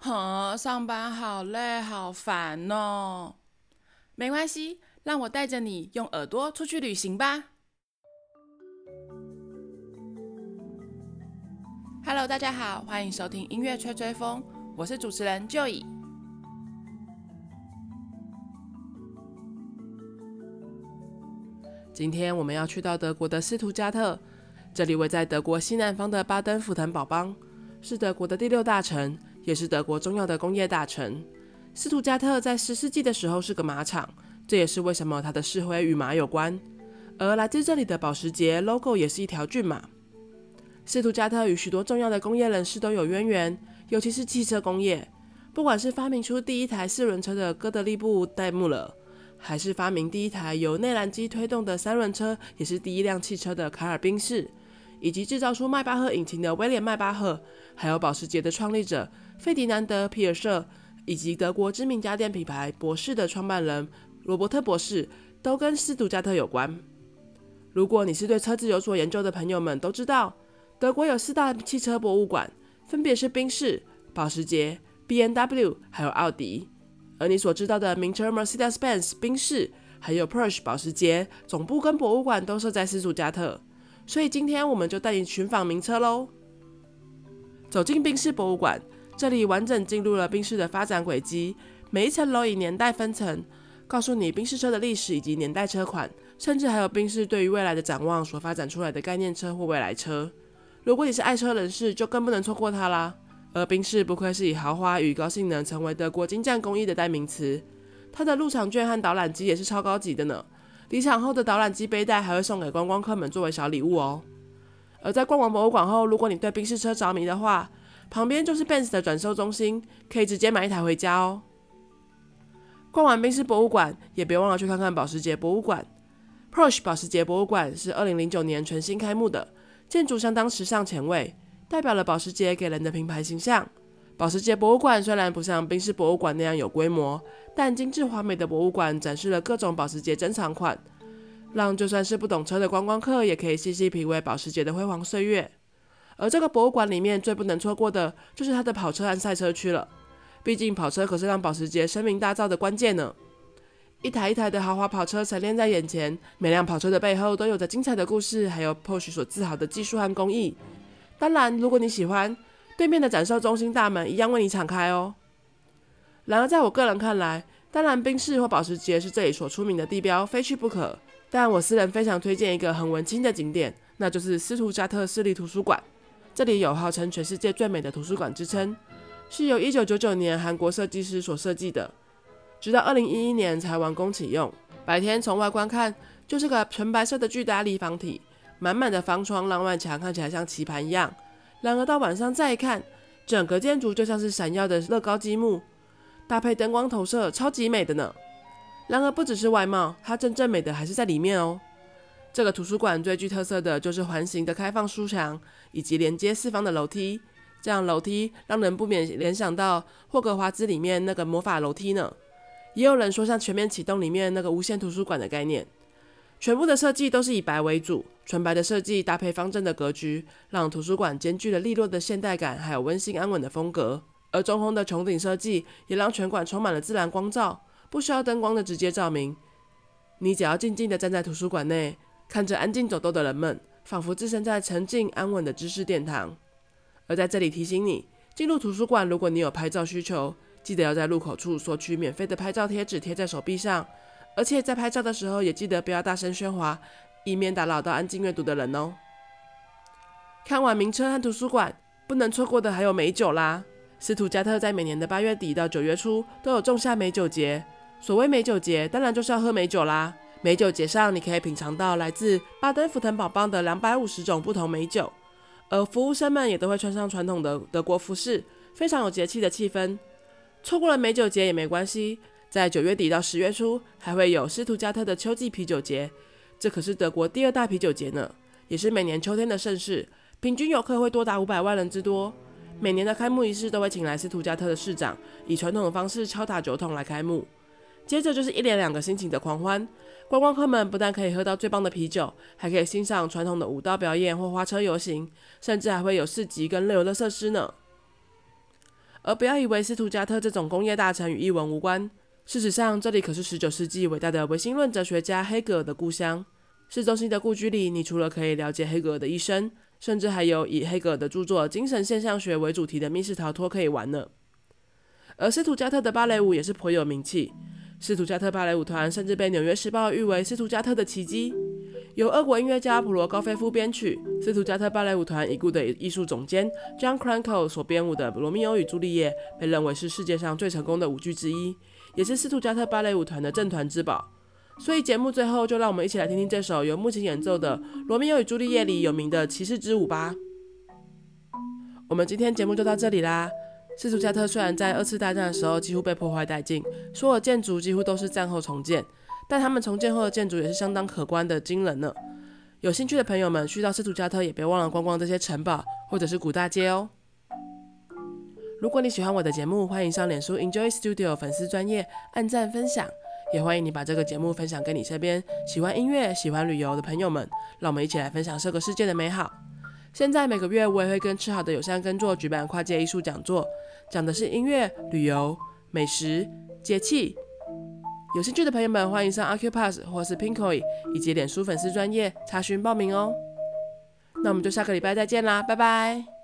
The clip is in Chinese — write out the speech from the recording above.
哼，上班好累，好烦哦。没关系，让我带着你用耳朵出去旅行吧。Hello，大家好，欢迎收听音乐吹吹风，我是主持人 Joy。今天我们要去到德国的斯图加特，这里位在德国西南方的巴登符腾堡邦，是德国的第六大城。也是德国重要的工业大城。斯图加特在十世纪的时候是个马场，这也是为什么它的市徽与马有关。而来自这里的保时捷 logo 也是一条骏马。斯图加特与许多重要的工业人士都有渊源，尤其是汽车工业。不管是发明出第一台四轮车的哥德利布戴穆勒，还是发明第一台由内燃机推动的三轮车，也是第一辆汽车的卡尔宾士。以及制造出迈巴赫引擎的威廉·迈巴赫，还有保时捷的创立者费迪南德·皮尔舍，以及德国知名家电品牌博世的创办人罗伯特·博士，都跟斯图加特有关。如果你是对车子有所研究的朋友们都知道，德国有四大汽车博物馆，分别是宾士、保时捷、BMW，还有奥迪。而你所知道的名车 Mercedes-Benz 宾士，还有 Porsche 保时捷，总部跟博物馆都设在斯图加特。所以今天我们就带你寻访名车喽。走进宾士博物馆，这里完整记录了宾士的发展轨迹，每一层楼以年代分层，告诉你宾士车的历史以及年代车款，甚至还有宾士对于未来的展望所发展出来的概念车或未来车。如果你是爱车人士，就更不能错过它啦。而宾士不愧是以豪华与高性能成为德国精湛工艺的代名词，它的入场券和导览机也是超高级的呢。离场后的导览机背带还会送给观光客们作为小礼物哦。而在逛完博物馆后，如果你对宾士车着迷的话，旁边就是 Benz 的转售中心，可以直接买一台回家哦。逛完宾士博物馆，也别忘了去看看保时捷博物馆。Porsche 保时捷博物馆是二零零九年全新开幕的，建筑相当时尚前卫，代表了保时捷给人的品牌形象。保时捷博物馆虽然不像宾士博物馆那样有规模，但精致华美的博物馆展示了各种保时捷珍藏款，让就算是不懂车的观光客也可以细细品味保时捷的辉煌岁月。而这个博物馆里面最不能错过的就是它的跑车和赛车区了，毕竟跑车可是让保时捷声名大噪的关键呢。一台一台的豪华跑车陈列在眼前，每辆跑车的背后都有着精彩的故事，还有 Porsche 所自豪的技术和工艺。当然，如果你喜欢。对面的展售中心大门一样为你敞开哦。然而，在我个人看来，当然宾士或保时捷是这里所出名的地标，非去不可。但我私人非常推荐一个很文青的景点，那就是斯图加特市立图书馆。这里有号称全世界最美的图书馆之称，是由1999年韩国设计师所设计的，直到2011年才完工启用。白天从外观看，就是个纯白色的巨大立方体，满满的方窗让外墙看起来像棋盘一样。然而到晚上再一看，整个建筑就像是闪耀的乐高积木，搭配灯光投射，超级美的呢。然而不只是外貌，它真正美的还是在里面哦。这个图书馆最具特色的就是环形的开放书墙，以及连接四方的楼梯。这样楼梯让人不免联想到霍格华兹里面那个魔法楼梯呢。也有人说像全面启动里面那个无限图书馆的概念。全部的设计都是以白为主，纯白的设计搭配方正的格局，让图书馆兼具了利落的现代感，还有温馨安稳的风格。而中空的穹顶设计也让全馆充满了自然光照，不需要灯光的直接照明。你只要静静地站在图书馆内，看着安静走动的人们，仿佛置身在沉静安稳的知识殿堂。而在这里提醒你，进入图书馆，如果你有拍照需求，记得要在入口处索取免费的拍照贴纸，贴在手臂上。而且在拍照的时候，也记得不要大声喧哗，以免打扰到安静阅读的人哦。看完名车和图书馆，不能错过的还有美酒啦。斯图加特在每年的八月底到九月初都有仲夏美酒节。所谓美酒节，当然就是要喝美酒啦。美酒节上，你可以品尝到来自巴登符腾堡邦的两百五十种不同美酒，而服务生们也都会穿上传统的德国服饰，非常有节气的气氛。错过了美酒节也没关系。在九月底到十月初，还会有斯图加特的秋季啤酒节，这可是德国第二大啤酒节呢，也是每年秋天的盛事，平均游客会多达五百万人之多。每年的开幕仪式都会请来斯图加特的市长，以传统的方式敲打酒桶来开幕。接着就是一连两个星期的狂欢，观光客们不但可以喝到最棒的啤酒，还可以欣赏传统的舞蹈表演或花车游行，甚至还会有市集跟乐游的设施呢。而不要以为斯图加特这种工业大城与艺文无关。事实上，这里可是19世纪伟大的唯心论哲学家黑格尔的故乡。市中心的故居里，你除了可以了解黑格尔的一生，甚至还有以黑格尔的著作《精神现象学》为主题的密室逃脱可以玩呢。而斯图加特的芭蕾舞也是颇有名气，斯图加特芭蕾舞团甚至被《纽约时报》誉为斯图加特的奇迹。由俄国音乐家普罗高菲夫编曲，斯图加特芭蕾舞团已故的艺术总监 John Cranko 所编舞的《罗密欧与朱丽叶》被认为是世界上最成功的舞剧之一，也是斯图加特芭蕾舞团的镇团之宝。所以节目最后就让我们一起来听听这首由木琴演奏的《罗密欧与朱丽叶》里有名的骑士之舞吧。我们今天节目就到这里啦。斯图加特虽然在二次大战的时候几乎被破坏殆尽，所有建筑几乎都是战后重建。但他们重建后的建筑也是相当可观的惊人呢。有兴趣的朋友们去到斯图加特也别忘了逛逛这些城堡或者是古大街哦。如果你喜欢我的节目，欢迎上脸书 Enjoy Studio 粉丝专页按赞分享，也欢迎你把这个节目分享给你身边喜欢音乐、喜欢旅游的朋友们，让我们一起来分享这个世界的美好。现在每个月我也会跟吃好的友善耕作举办跨界艺术讲座，讲的是音乐、旅游、美食、节气。有兴趣的朋友们，欢迎上 a c u p a s s 或是 Pinkoi 以及脸书粉丝专页查询报名哦。那我们就下个礼拜再见啦，拜拜。